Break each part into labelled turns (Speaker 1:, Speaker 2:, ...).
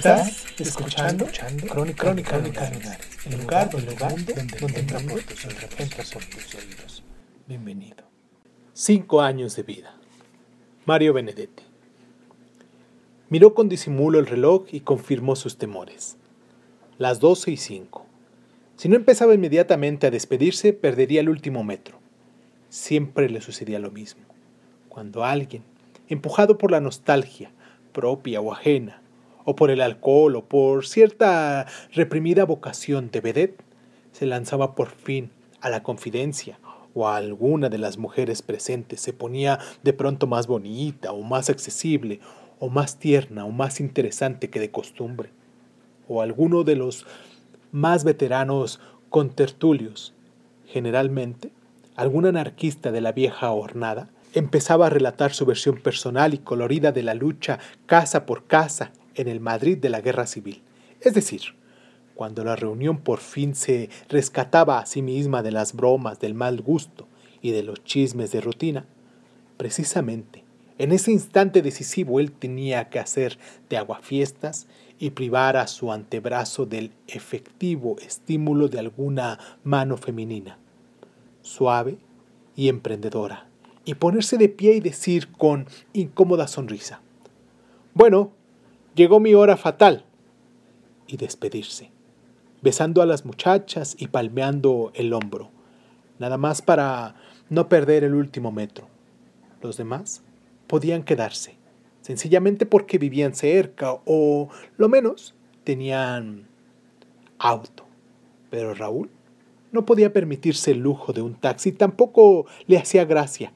Speaker 1: Estás escuchando, Crónica, Crónica, el lugar, el lugar donde, donde entra por tus tus oídos. Bienvenido. Cinco años de vida. Mario Benedetti. Miró con disimulo el reloj y confirmó sus temores. Las doce y cinco. Si no empezaba inmediatamente a despedirse, perdería el último metro. Siempre le sucedía lo mismo. Cuando alguien, empujado por la nostalgia, propia o ajena, o por el alcohol o por cierta reprimida vocación de vedette, se lanzaba por fin a la confidencia o alguna de las mujeres presentes, se ponía de pronto más bonita o más accesible o más tierna o más interesante que de costumbre, o alguno de los más veteranos contertulios, generalmente algún anarquista de la vieja hornada, empezaba a relatar su versión personal y colorida de la lucha casa por casa en el Madrid de la Guerra Civil. Es decir, cuando la reunión por fin se rescataba a sí misma de las bromas, del mal gusto y de los chismes de rutina, precisamente en ese instante decisivo él tenía que hacer de aguafiestas y privar a su antebrazo del efectivo estímulo de alguna mano femenina, suave y emprendedora, y ponerse de pie y decir con incómoda sonrisa, bueno, llegó mi hora fatal, y despedirse, besando a las muchachas y palmeando el hombro, nada más para no perder el último metro. Los demás podían quedarse, sencillamente porque vivían cerca o, lo menos, tenían auto. Pero Raúl no podía permitirse el lujo de un taxi, tampoco le hacía gracia,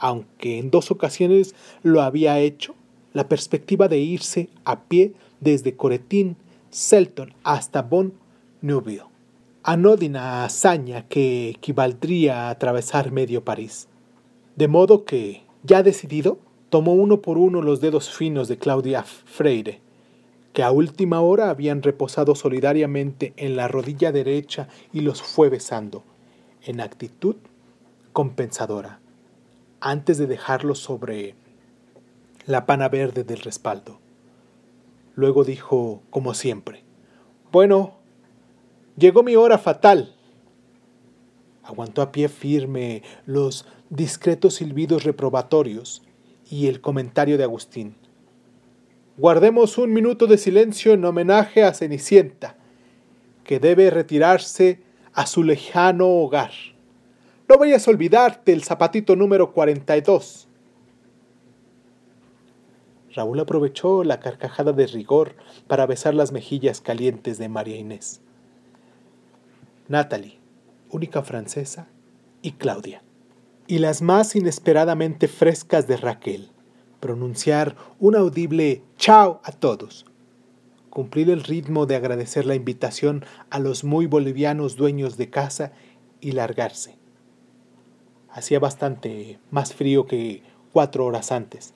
Speaker 1: aunque en dos ocasiones lo había hecho la perspectiva de irse a pie desde Coretín, Selton hasta Bon Neuville. Anódina hazaña que equivaldría a atravesar medio París. De modo que, ya decidido, tomó uno por uno los dedos finos de Claudia Freire, que a última hora habían reposado solidariamente en la rodilla derecha y los fue besando, en actitud compensadora, antes de dejarlos sobre la pana verde del respaldo. Luego dijo, como siempre, Bueno, llegó mi hora fatal. Aguantó a pie firme los discretos silbidos reprobatorios y el comentario de Agustín. Guardemos un minuto de silencio en homenaje a Cenicienta, que debe retirarse a su lejano hogar. No vayas a olvidarte el zapatito número 42. Raúl aprovechó la carcajada de rigor para besar las mejillas calientes de María Inés. Natalie, única francesa, y Claudia. Y las más inesperadamente frescas de Raquel, pronunciar un audible chao a todos. Cumplir el ritmo de agradecer la invitación a los muy bolivianos dueños de casa y largarse. Hacía bastante más frío que cuatro horas antes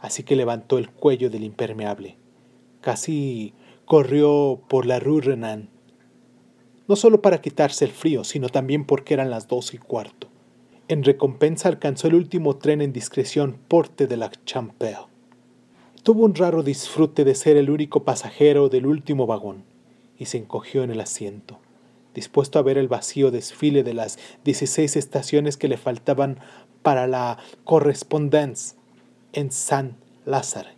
Speaker 1: así que levantó el cuello del impermeable. Casi corrió por la rue Renan, no solo para quitarse el frío, sino también porque eran las dos y cuarto. En recompensa alcanzó el último tren en discreción Porte de la Champelle. Tuvo un raro disfrute de ser el único pasajero del último vagón y se encogió en el asiento, dispuesto a ver el vacío desfile de las dieciséis estaciones que le faltaban para la correspondence en San Lázaro.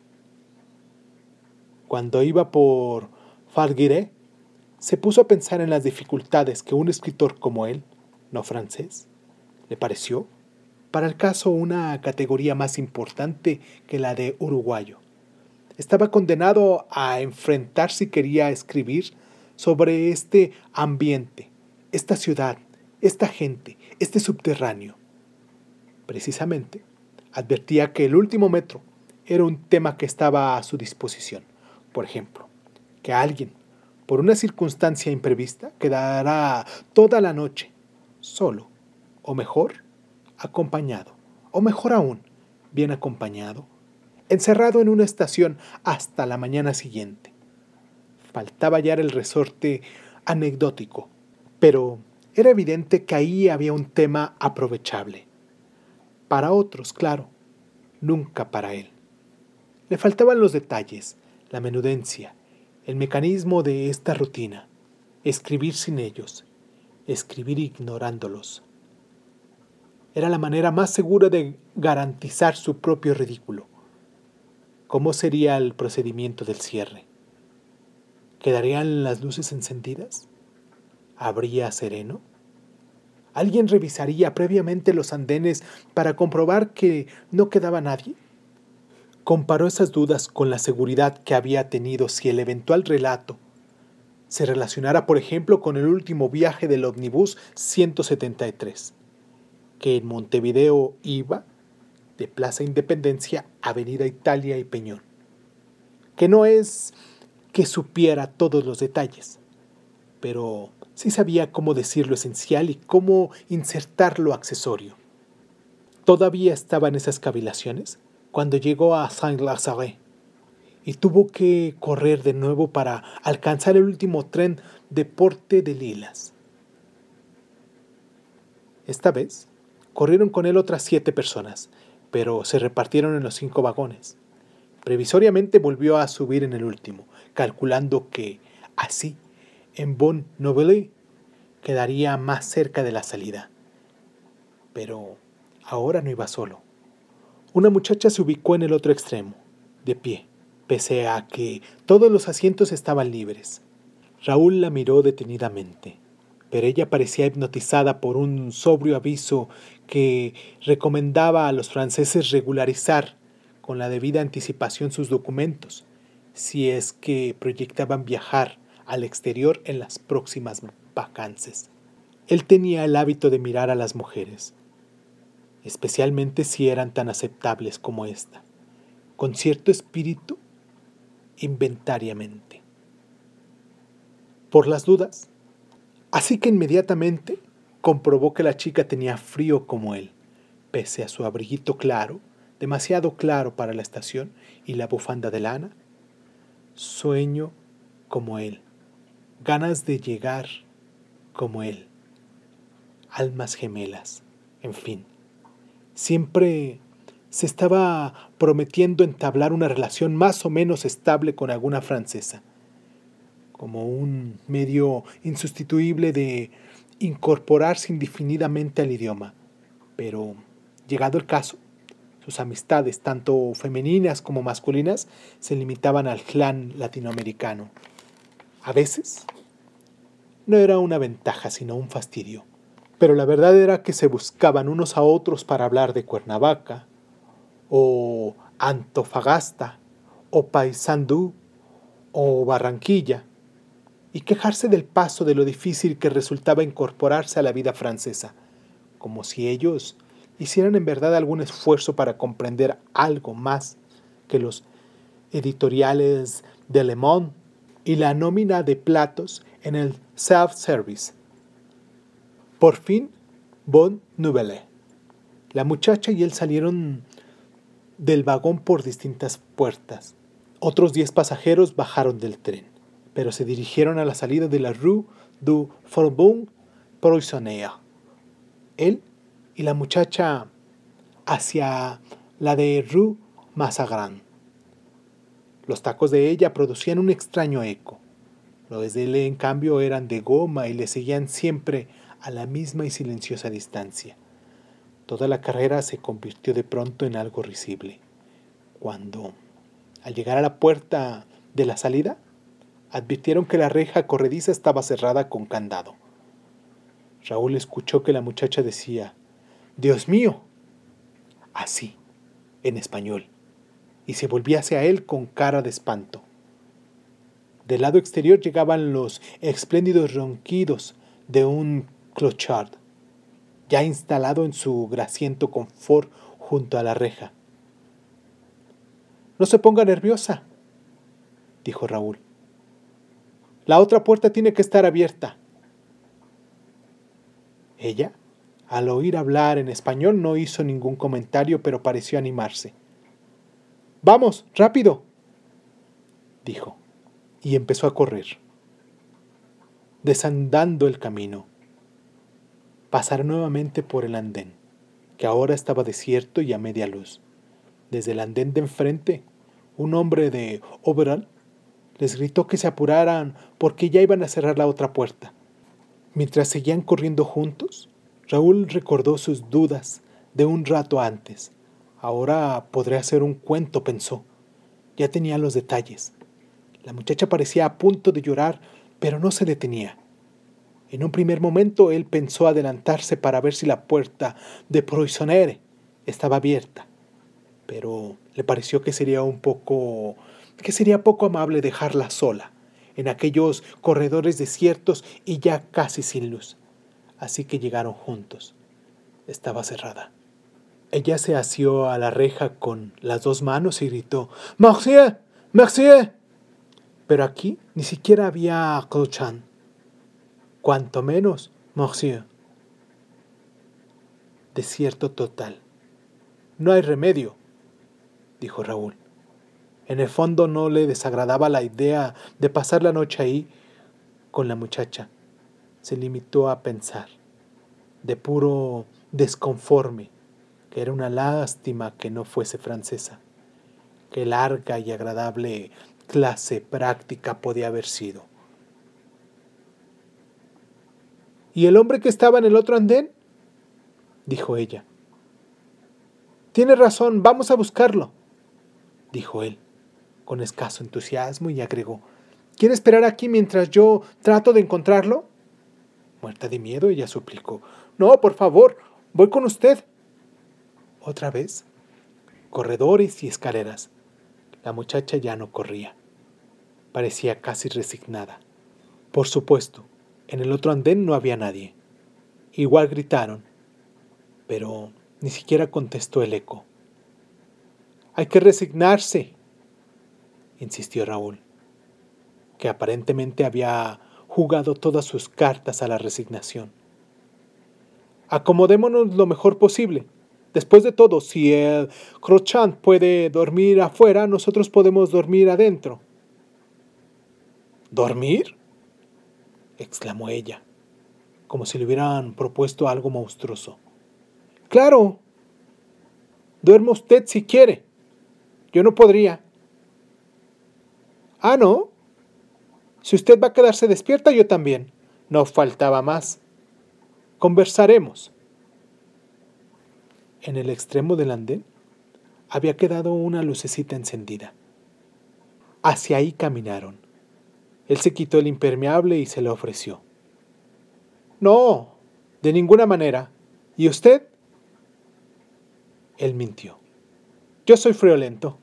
Speaker 1: Cuando iba por Falguiré, se puso a pensar en las dificultades que un escritor como él, no francés, le pareció, para el caso una categoría más importante que la de uruguayo. Estaba condenado a enfrentar si quería escribir sobre este ambiente, esta ciudad, esta gente, este subterráneo. Precisamente, Advertía que el último metro era un tema que estaba a su disposición. Por ejemplo, que alguien, por una circunstancia imprevista, quedará toda la noche solo, o mejor, acompañado, o mejor aún, bien acompañado, encerrado en una estación hasta la mañana siguiente. Faltaba ya el resorte anecdótico, pero era evidente que ahí había un tema aprovechable. Para otros, claro, nunca para él. Le faltaban los detalles, la menudencia, el mecanismo de esta rutina, escribir sin ellos, escribir ignorándolos. Era la manera más segura de garantizar su propio ridículo. ¿Cómo sería el procedimiento del cierre? ¿Quedarían las luces encendidas? ¿Habría sereno? ¿Alguien revisaría previamente los andenes para comprobar que no quedaba nadie? Comparó esas dudas con la seguridad que había tenido si el eventual relato se relacionara, por ejemplo, con el último viaje del ómnibus 173, que en Montevideo iba de Plaza Independencia, Avenida Italia y Peñón. Que no es que supiera todos los detalles, pero sí sabía cómo decir lo esencial y cómo insertar lo accesorio. Todavía estaba en esas cavilaciones cuando llegó a Saint-Lazare y tuvo que correr de nuevo para alcanzar el último tren de Porte de Lilas. Esta vez corrieron con él otras siete personas, pero se repartieron en los cinco vagones. Previsoriamente volvió a subir en el último, calculando que así, en Bon Novelé, quedaría más cerca de la salida. Pero ahora no iba solo. Una muchacha se ubicó en el otro extremo, de pie, pese a que todos los asientos estaban libres. Raúl la miró detenidamente, pero ella parecía hipnotizada por un sobrio aviso que recomendaba a los franceses regularizar con la debida anticipación sus documentos, si es que proyectaban viajar al exterior en las próximas vacances. Él tenía el hábito de mirar a las mujeres, especialmente si eran tan aceptables como esta, con cierto espíritu inventariamente. Por las dudas, así que inmediatamente comprobó que la chica tenía frío como él, pese a su abriguito claro, demasiado claro para la estación, y la bufanda de lana. Sueño como él, ganas de llegar como él, almas gemelas, en fin siempre se estaba prometiendo entablar una relación más o menos estable con alguna francesa, como un medio insustituible de incorporarse indefinidamente al idioma. Pero, llegado el caso, sus amistades, tanto femeninas como masculinas, se limitaban al clan latinoamericano. A veces, no era una ventaja, sino un fastidio. Pero la verdad era que se buscaban unos a otros para hablar de Cuernavaca, o Antofagasta, o Paysandú, o Barranquilla, y quejarse del paso de lo difícil que resultaba incorporarse a la vida francesa, como si ellos hicieran en verdad algún esfuerzo para comprender algo más que los editoriales de Le Monde y la nómina de platos en el self-service por fin, Bon Nouvelle. La muchacha y él salieron del vagón por distintas puertas. Otros diez pasajeros bajaron del tren, pero se dirigieron a la salida de la Rue du Faubourg Poissonnière. Él y la muchacha hacia la de Rue Mazagran. Los tacos de ella producían un extraño eco. Los de él, en cambio, eran de goma y le seguían siempre a la misma y silenciosa distancia. Toda la carrera se convirtió de pronto en algo risible. Cuando, al llegar a la puerta de la salida, advirtieron que la reja corrediza estaba cerrada con candado. Raúl escuchó que la muchacha decía, Dios mío, así, en español, y se volvía hacia él con cara de espanto. Del lado exterior llegaban los espléndidos ronquidos de un Clochard, ya instalado en su grasiento confort junto a la reja. No se ponga nerviosa, dijo Raúl. La otra puerta tiene que estar abierta. Ella, al oír hablar en español, no hizo ningún comentario, pero pareció animarse. Vamos, rápido, dijo, y empezó a correr, desandando el camino. Pasaron nuevamente por el andén, que ahora estaba desierto y a media luz. Desde el andén de enfrente, un hombre de overall les gritó que se apuraran porque ya iban a cerrar la otra puerta. Mientras seguían corriendo juntos, Raúl recordó sus dudas de un rato antes. Ahora podré hacer un cuento, pensó. Ya tenía los detalles. La muchacha parecía a punto de llorar, pero no se detenía. En un primer momento él pensó adelantarse para ver si la puerta de Proisonere estaba abierta, pero le pareció que sería un poco que sería poco amable dejarla sola en aquellos corredores desiertos y ya casi sin luz. Así que llegaron juntos. Estaba cerrada. Ella se asió a la reja con las dos manos y gritó Merci, merci. Pero aquí ni siquiera había Clochan. Cuanto menos, Monsieur. Desierto total. No hay remedio, dijo Raúl. En el fondo no le desagradaba la idea de pasar la noche ahí con la muchacha. Se limitó a pensar, de puro desconforme, que era una lástima que no fuese francesa. Qué larga y agradable clase práctica podía haber sido. ¿Y el hombre que estaba en el otro andén? dijo ella. Tiene razón, vamos a buscarlo, dijo él con escaso entusiasmo y agregó, ¿Quiere esperar aquí mientras yo trato de encontrarlo? Muerta de miedo, ella suplicó, No, por favor, voy con usted. Otra vez, corredores y escaleras. La muchacha ya no corría. Parecía casi resignada. Por supuesto, en el otro andén no había nadie. Igual gritaron, pero ni siquiera contestó el eco. Hay que resignarse, insistió Raúl, que aparentemente había jugado todas sus cartas a la resignación. Acomodémonos lo mejor posible. Después de todo, si el Crochant puede dormir afuera, nosotros podemos dormir adentro. ¿Dormir? exclamó ella, como si le hubieran propuesto algo monstruoso. Claro. Duerma usted si quiere. Yo no podría. Ah, no. Si usted va a quedarse despierta, yo también. No faltaba más. Conversaremos. En el extremo del andén había quedado una lucecita encendida. Hacia ahí caminaron. Él se quitó el impermeable y se le ofreció. No, de ninguna manera. ¿Y usted? Él mintió. Yo soy friolento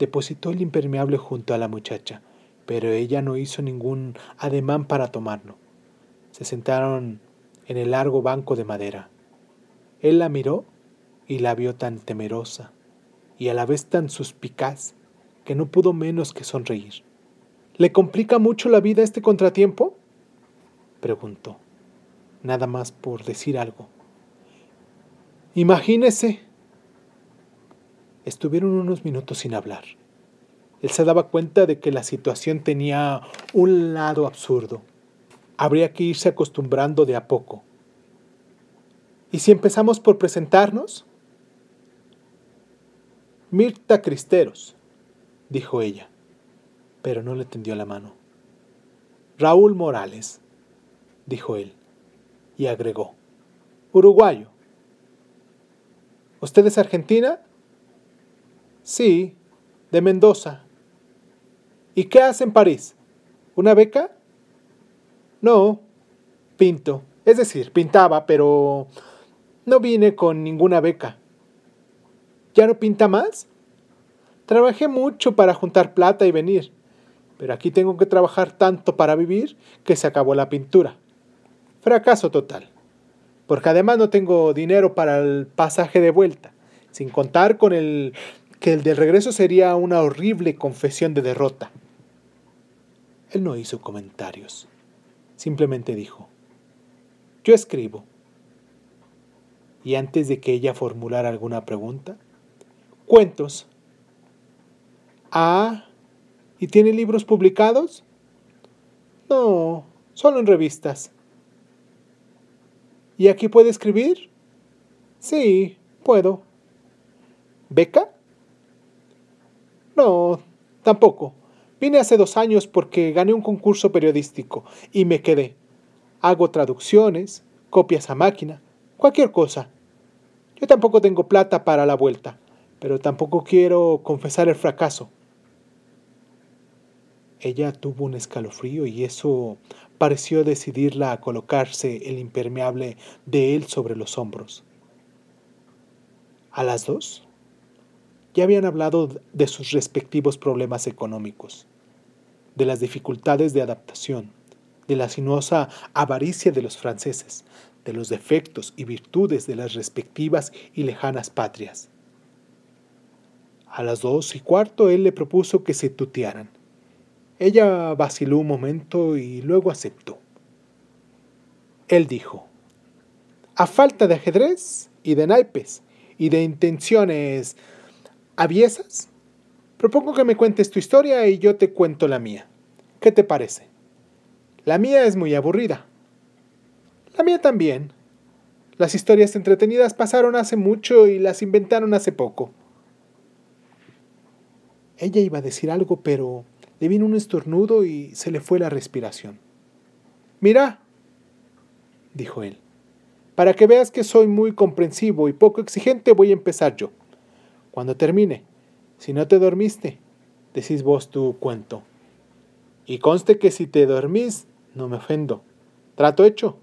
Speaker 1: depositó el impermeable junto a la muchacha, pero ella no hizo ningún ademán para tomarlo. Se sentaron en el largo banco de madera. Él la miró y la vio tan temerosa y a la vez tan suspicaz que no pudo menos que sonreír. ¿Le complica mucho la vida este contratiempo? preguntó, nada más por decir algo. Imagínese, Estuvieron unos minutos sin hablar. Él se daba cuenta de que la situación tenía un lado absurdo. Habría que irse acostumbrando de a poco. ¿Y si empezamos por presentarnos? Mirta Cristeros, dijo ella, pero no le tendió la mano. Raúl Morales, dijo él, y agregó, uruguayo. ¿Usted es argentina? Sí, de Mendoza. ¿Y qué hace en París? ¿Una beca? No, pinto. Es decir, pintaba, pero no vine con ninguna beca. ¿Ya no pinta más? Trabajé mucho para juntar plata y venir, pero aquí tengo que trabajar tanto para vivir que se acabó la pintura. Fracaso total. porque además no tengo dinero para el pasaje de vuelta, sin contar con el que el de regreso sería una horrible confesión de derrota. Él no hizo comentarios, simplemente dijo, yo escribo. Y antes de que ella formulara alguna pregunta, cuentos. Ah, ¿y tiene libros publicados? No, solo en revistas. ¿Y aquí puede escribir? Sí, puedo. ¿Beca? No, tampoco. Vine hace dos años porque gané un concurso periodístico y me quedé. Hago traducciones, copias a máquina, cualquier cosa. Yo tampoco tengo plata para la vuelta, pero tampoco quiero confesar el fracaso. Ella tuvo un escalofrío y eso pareció decidirla a colocarse el impermeable de él sobre los hombros. ¿A las dos? Ya habían hablado de sus respectivos problemas económicos, de las dificultades de adaptación, de la sinuosa avaricia de los franceses, de los defectos y virtudes de las respectivas y lejanas patrias. A las dos y cuarto él le propuso que se tutearan. Ella vaciló un momento y luego aceptó. Él dijo, a falta de ajedrez y de naipes y de intenciones aviesas, propongo que me cuentes tu historia y yo te cuento la mía. ¿Qué te parece? La mía es muy aburrida. Mía también. Las historias entretenidas pasaron hace mucho y las inventaron hace poco. Ella iba a decir algo, pero le vino un estornudo y se le fue la respiración. Mira, dijo él, para que veas que soy muy comprensivo y poco exigente voy a empezar yo. Cuando termine, si no te dormiste, decís vos tu cuento. Y conste que si te dormís, no me ofendo. Trato hecho.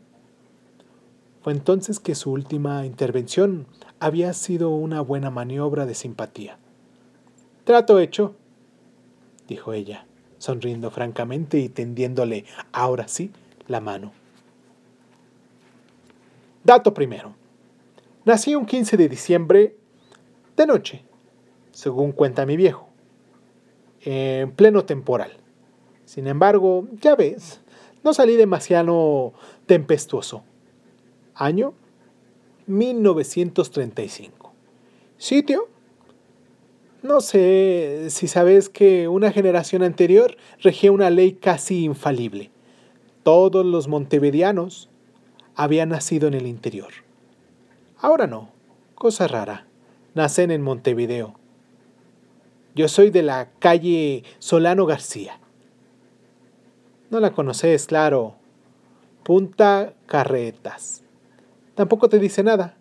Speaker 1: Entonces que su última intervención había sido una buena maniobra de simpatía. Trato hecho, dijo ella, sonriendo francamente y tendiéndole, ahora sí, la mano. Dato primero. Nací un 15 de diciembre de noche, según cuenta mi viejo, en pleno temporal. Sin embargo, ya ves, no salí demasiado tempestuoso. Año 1935. Sitio no sé si sabes que una generación anterior regía una ley casi infalible. Todos los montevideanos habían nacido en el interior. Ahora no, cosa rara. Nacen en Montevideo. Yo soy de la calle Solano García. No la conoces, claro. Punta Carretas. Tampoco te dice nada.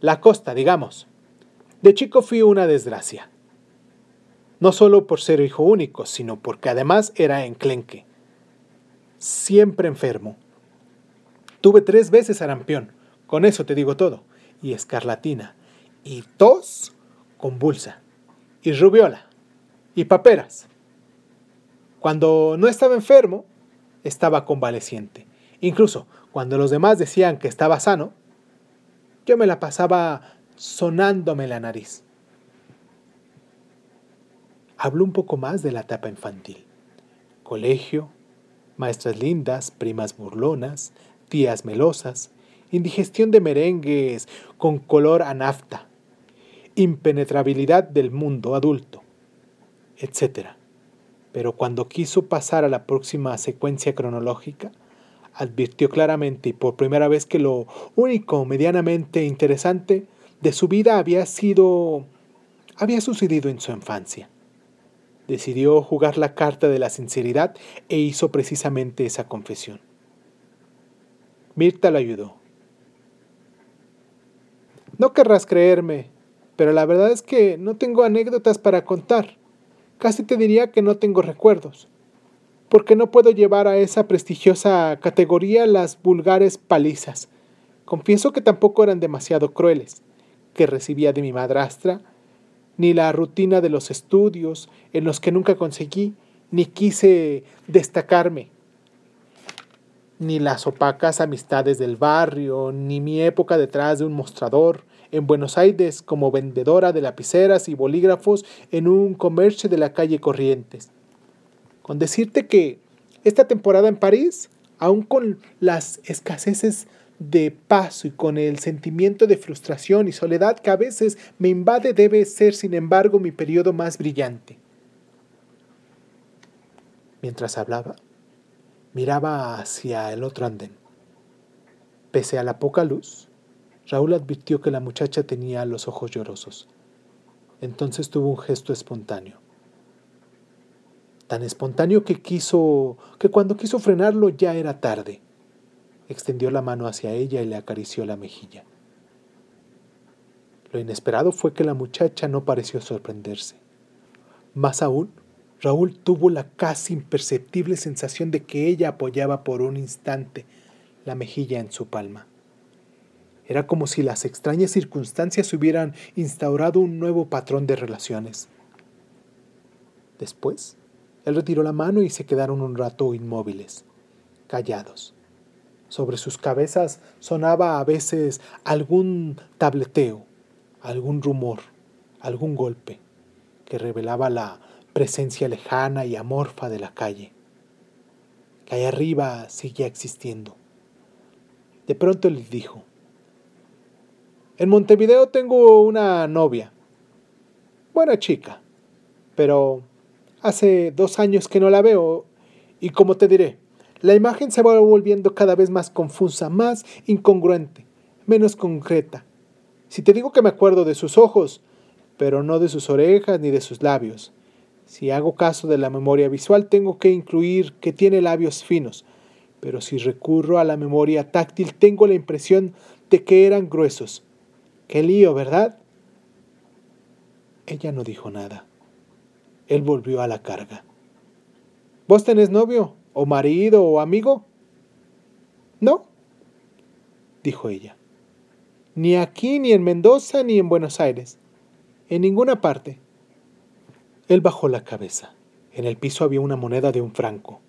Speaker 1: La costa, digamos. De chico fui una desgracia. No solo por ser hijo único, sino porque además era enclenque. Siempre enfermo. Tuve tres veces sarampión, con eso te digo todo, y escarlatina, y tos convulsa, y rubiola, y paperas. Cuando no estaba enfermo, estaba convaleciente. Incluso cuando los demás decían que estaba sano, yo me la pasaba sonándome la nariz. Hablo un poco más de la etapa infantil. Colegio, maestras lindas, primas burlonas, tías melosas, indigestión de merengues con color a nafta, impenetrabilidad del mundo adulto, etc. Pero cuando quiso pasar a la próxima secuencia cronológica, advirtió claramente y por primera vez que lo único medianamente interesante de su vida había sido... había sucedido en su infancia. Decidió jugar la carta de la sinceridad e hizo precisamente esa confesión. Mirta lo ayudó. No querrás creerme, pero la verdad es que no tengo anécdotas para contar. Casi te diría que no tengo recuerdos, porque no puedo llevar a esa prestigiosa categoría las vulgares palizas. Confieso que tampoco eran demasiado crueles que recibía de mi madrastra, ni la rutina de los estudios en los que nunca conseguí ni quise destacarme. ni las opacas amistades del barrio, ni mi época detrás de un mostrador, en Buenos Aires como vendedora de lapiceras y bolígrafos en un comercio de la calle Corrientes. Con decirte que esta temporada en París, aun con las escaseces de paso y con el sentimiento de frustración y soledad que a veces me invade, debe ser, sin embargo, mi periodo más brillante. Mientras hablaba, miraba hacia el otro andén. Pese a la poca luz, Raúl advirtió que la muchacha tenía los ojos llorosos. Entonces tuvo un gesto espontáneo. Tan espontáneo que quiso que cuando quiso frenarlo ya era tarde. Extendió la mano hacia ella y le acarició la mejilla. Lo inesperado fue que la muchacha no pareció sorprenderse. Más aún, Raúl tuvo la casi imperceptible sensación de que ella apoyaba por un instante la mejilla en su palma. Era como si las extrañas circunstancias hubieran instaurado un nuevo patrón de relaciones. Después, él retiró la mano y se quedaron un rato inmóviles, callados. Sobre sus cabezas sonaba a veces algún tableteo, algún rumor, algún golpe, que revelaba la presencia lejana y amorfa de la calle, que allá arriba seguía existiendo. De pronto le dijo, en Montevideo tengo una novia, buena chica, pero hace dos años que no la veo y como te diré, la imagen se va volviendo cada vez más confusa, más incongruente, menos concreta. Si te digo que me acuerdo de sus ojos, pero no de sus orejas ni de sus labios. Si hago caso de la memoria visual, tengo que incluir que tiene labios finos, pero si recurro a la memoria táctil, tengo la impresión de que eran gruesos. Qué lío, ¿verdad? Ella no dijo nada. Él volvió a la carga. ¿Vos tenés novio? ¿O marido? ¿O amigo? No, dijo ella. Ni aquí, ni en Mendoza, ni en Buenos Aires. En ninguna parte. Él bajó la cabeza. En el piso había una moneda de un franco.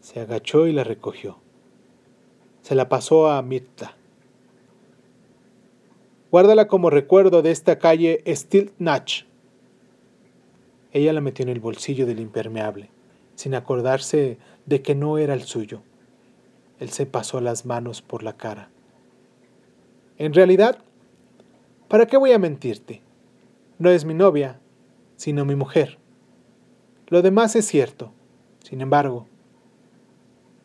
Speaker 1: Se agachó y la recogió. Se la pasó a Mirta. Guárdala como recuerdo de esta calle Stiltnach. Ella la metió en el bolsillo del impermeable, sin acordarse de que no era el suyo. Él se pasó las manos por la cara. En realidad, ¿para qué voy a mentirte? No es mi novia, sino mi mujer. Lo demás es cierto. Sin embargo,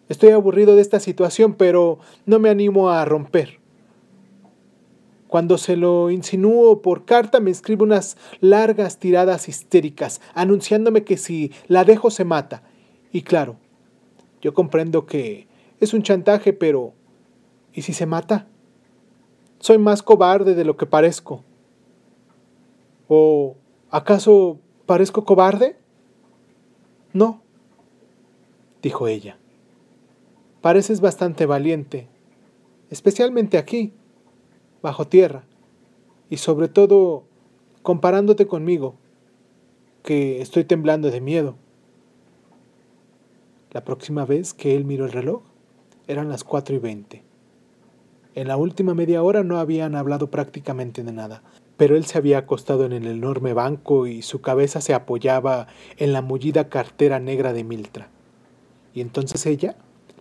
Speaker 1: estoy aburrido de esta situación, pero no me animo a romper. Cuando se lo insinúo por carta me escribe unas largas tiradas histéricas, anunciándome que si la dejo se mata. Y claro, yo comprendo que es un chantaje, pero ¿y si se mata? Soy más cobarde de lo que parezco. ¿O acaso parezco cobarde? No, dijo ella. Pareces bastante valiente, especialmente aquí, bajo tierra, y sobre todo comparándote conmigo, que estoy temblando de miedo. La próxima vez que él miró el reloj, eran las cuatro y veinte. En la última media hora no habían hablado prácticamente de nada, pero él se había acostado en el enorme banco y su cabeza se apoyaba en la mullida cartera negra de Miltra. Y entonces ella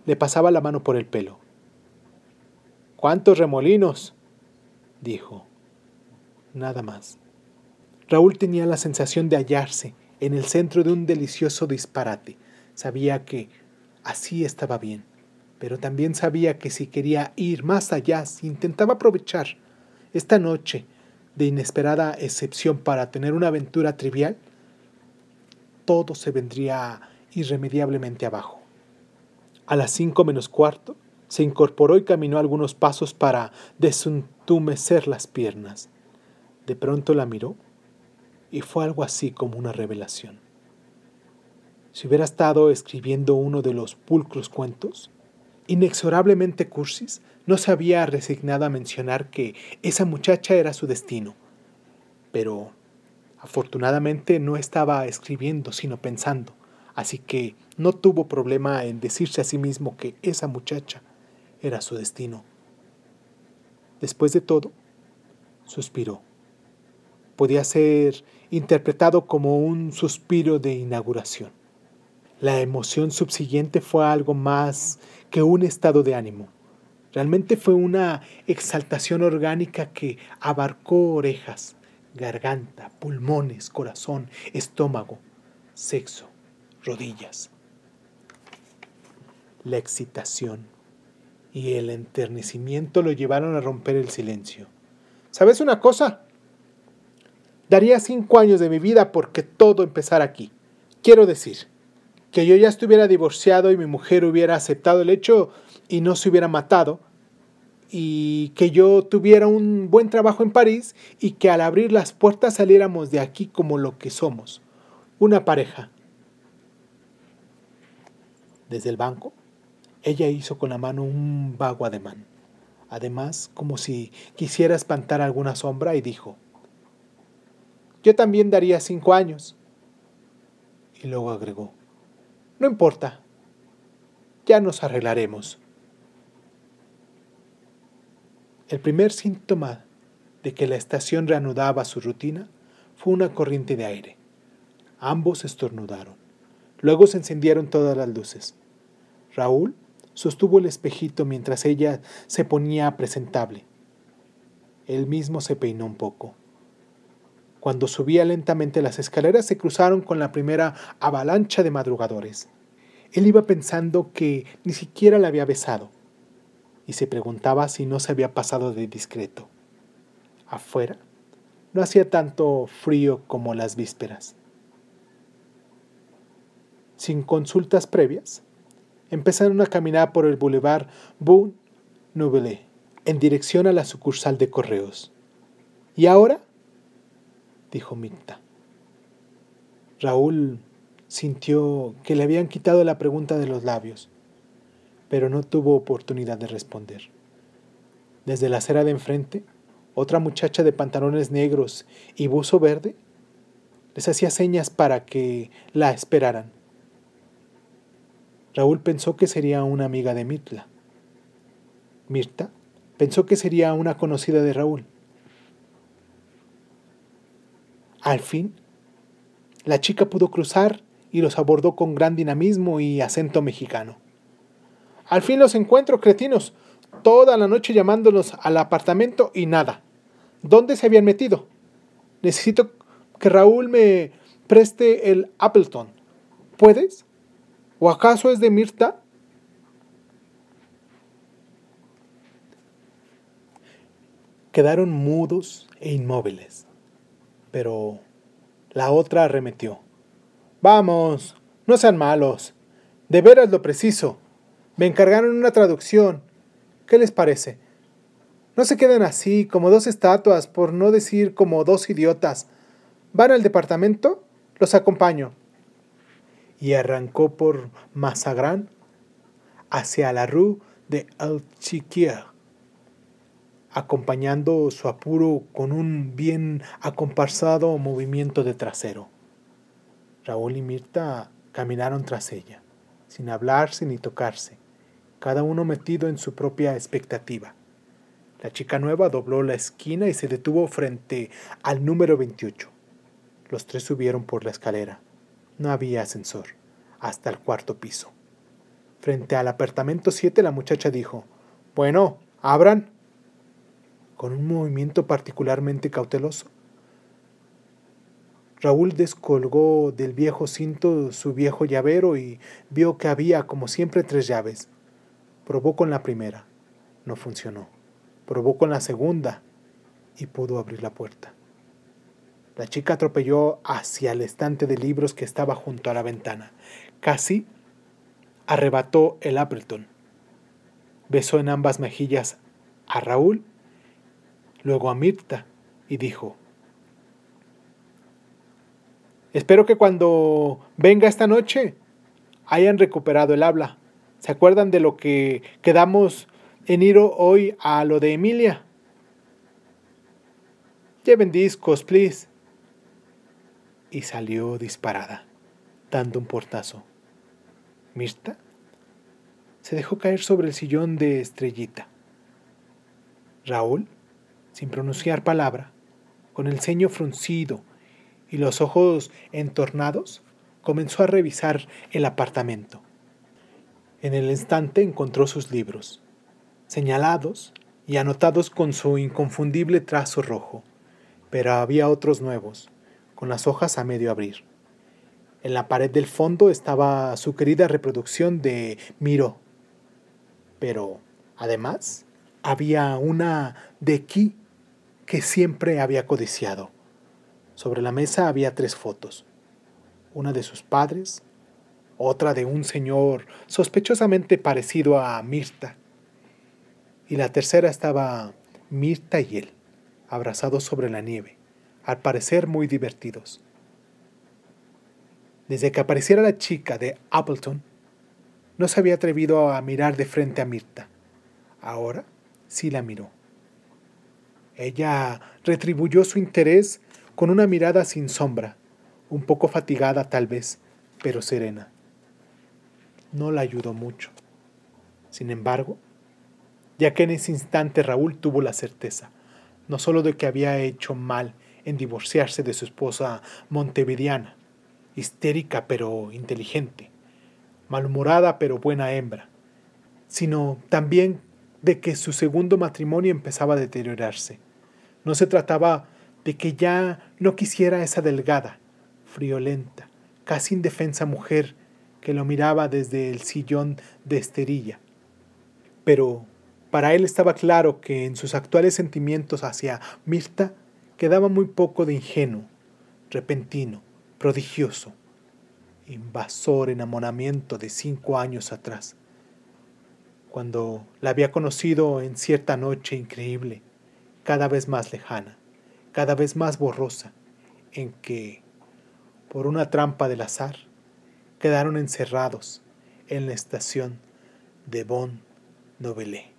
Speaker 1: le pasaba la mano por el pelo. ¿Cuántos remolinos? Dijo. Nada más. Raúl tenía la sensación de hallarse en el centro de un delicioso disparate. Sabía que así estaba bien, pero también sabía que si quería ir más allá, si intentaba aprovechar esta noche de inesperada excepción para tener una aventura trivial, todo se vendría irremediablemente abajo. A las cinco menos cuarto, se incorporó y caminó algunos pasos para desuntumecer las piernas. De pronto la miró y fue algo así como una revelación. Si hubiera estado escribiendo uno de los pulcros cuentos, inexorablemente cursis, no se había resignado a mencionar que esa muchacha era su destino. Pero, afortunadamente, no estaba escribiendo, sino pensando, así que no tuvo problema en decirse a sí mismo que esa muchacha era su destino. Después de todo, suspiró. Podía ser interpretado como un suspiro de inauguración. La emoción subsiguiente fue algo más que un estado de ánimo. Realmente fue una exaltación orgánica que abarcó orejas, garganta, pulmones, corazón, estómago, sexo, rodillas. La excitación y el enternecimiento lo llevaron a romper el silencio. ¿Sabes una cosa? Daría cinco años de mi vida porque todo empezara aquí. Quiero decir, que yo ya estuviera divorciado y mi mujer hubiera aceptado el hecho y no se hubiera matado, y que yo tuviera un buen trabajo en París y que al abrir las puertas saliéramos de aquí como lo que somos, una pareja. Desde el banco, ella hizo con la mano un vago ademán, además como si quisiera espantar alguna sombra y dijo, yo también daría cinco años. Y luego agregó, no importa, ya nos arreglaremos. El primer síntoma de que la estación reanudaba su rutina fue una corriente de aire. Ambos estornudaron. Luego se encendieron todas las luces. Raúl sostuvo el espejito mientras ella se ponía presentable. Él mismo se peinó un poco. Cuando subía lentamente las escaleras se cruzaron con la primera avalancha de madrugadores. Él iba pensando que ni siquiera la había besado y se preguntaba si no se había pasado de discreto. Afuera no hacía tanto frío como las vísperas. Sin consultas previas, empezaron a caminar por el boulevard Bon Nouvelle en dirección a la sucursal de correos. ¿Y ahora? dijo Mirta. Raúl sintió que le habían quitado la pregunta de los labios pero no tuvo oportunidad de responder. Desde la acera de enfrente, otra muchacha de pantalones negros y buzo verde les hacía señas para que la esperaran. Raúl pensó que sería una amiga de Mirta. Mirta pensó que sería una conocida de Raúl. Al fin, la chica pudo cruzar y los abordó con gran dinamismo y acento mexicano. Al fin los encuentro, cretinos. Toda la noche llamándolos al apartamento y nada. ¿Dónde se habían metido? Necesito que Raúl me preste el Appleton. ¿Puedes? ¿O acaso es de Mirta? Quedaron mudos e inmóviles. Pero la otra arremetió. Vamos, no sean malos. De veras lo preciso. Me encargaron una traducción. ¿Qué les parece? No se queden así, como dos estatuas, por no decir como dos idiotas. ¿Van al departamento? Los acompaño. Y arrancó por Mazagrán hacia la rue de Alchiquier, acompañando su apuro con un bien acomparsado movimiento de trasero. Raúl y Mirta caminaron tras ella, sin hablarse ni tocarse cada uno metido en su propia expectativa. La chica nueva dobló la esquina y se detuvo frente al número 28. Los tres subieron por la escalera. No había ascensor, hasta el cuarto piso. Frente al apartamento 7 la muchacha dijo, Bueno, abran. Con un movimiento particularmente cauteloso. Raúl descolgó del viejo cinto su viejo llavero y vio que había, como siempre, tres llaves. Probó con la primera, no funcionó. Probó con la segunda y pudo abrir la puerta. La chica atropelló hacia el estante de libros que estaba junto a la ventana. Casi arrebató el Appleton. Besó en ambas mejillas a Raúl, luego a Mirta y dijo, Espero que cuando venga esta noche hayan recuperado el habla. ¿Se acuerdan de lo que quedamos en ir hoy a lo de Emilia? Lleven discos, please. Y salió disparada. dando un portazo. Mirta se dejó caer sobre el sillón de estrellita. Raúl, sin pronunciar palabra, con el ceño fruncido y los ojos entornados, comenzó a revisar el apartamento. En el instante encontró sus libros, señalados y anotados con su inconfundible trazo rojo, pero había otros nuevos, con las hojas a medio abrir. En la pared del fondo estaba su querida reproducción de Miró, pero además había una de Ki que siempre había codiciado. Sobre la mesa había tres fotos, una de sus padres, otra de un señor sospechosamente parecido a Mirta, y la tercera estaba Mirta y él, abrazados sobre la nieve, al parecer muy divertidos. Desde que apareciera la chica de Appleton, no se había atrevido a mirar de frente a Mirta. Ahora sí la miró. Ella retribuyó su interés con una mirada sin sombra, un poco fatigada tal vez, pero serena. No la ayudó mucho. Sin embargo, ya que en ese instante Raúl tuvo la certeza, no solo de que había hecho mal en divorciarse de su esposa montevideana, histérica pero inteligente, malhumorada pero buena hembra, sino también de que su segundo matrimonio empezaba a deteriorarse. No se trataba de que ya no quisiera esa delgada, friolenta, casi indefensa mujer que lo miraba desde el sillón de esterilla, pero para él estaba claro que en sus actuales sentimientos hacia Mirta quedaba muy poco de ingenuo, repentino, prodigioso, invasor enamoramiento de cinco años atrás, cuando la había conocido en cierta noche increíble, cada vez más lejana, cada vez más borrosa, en que, por una trampa del azar, quedaron encerrados en la estación de Bon Novelé.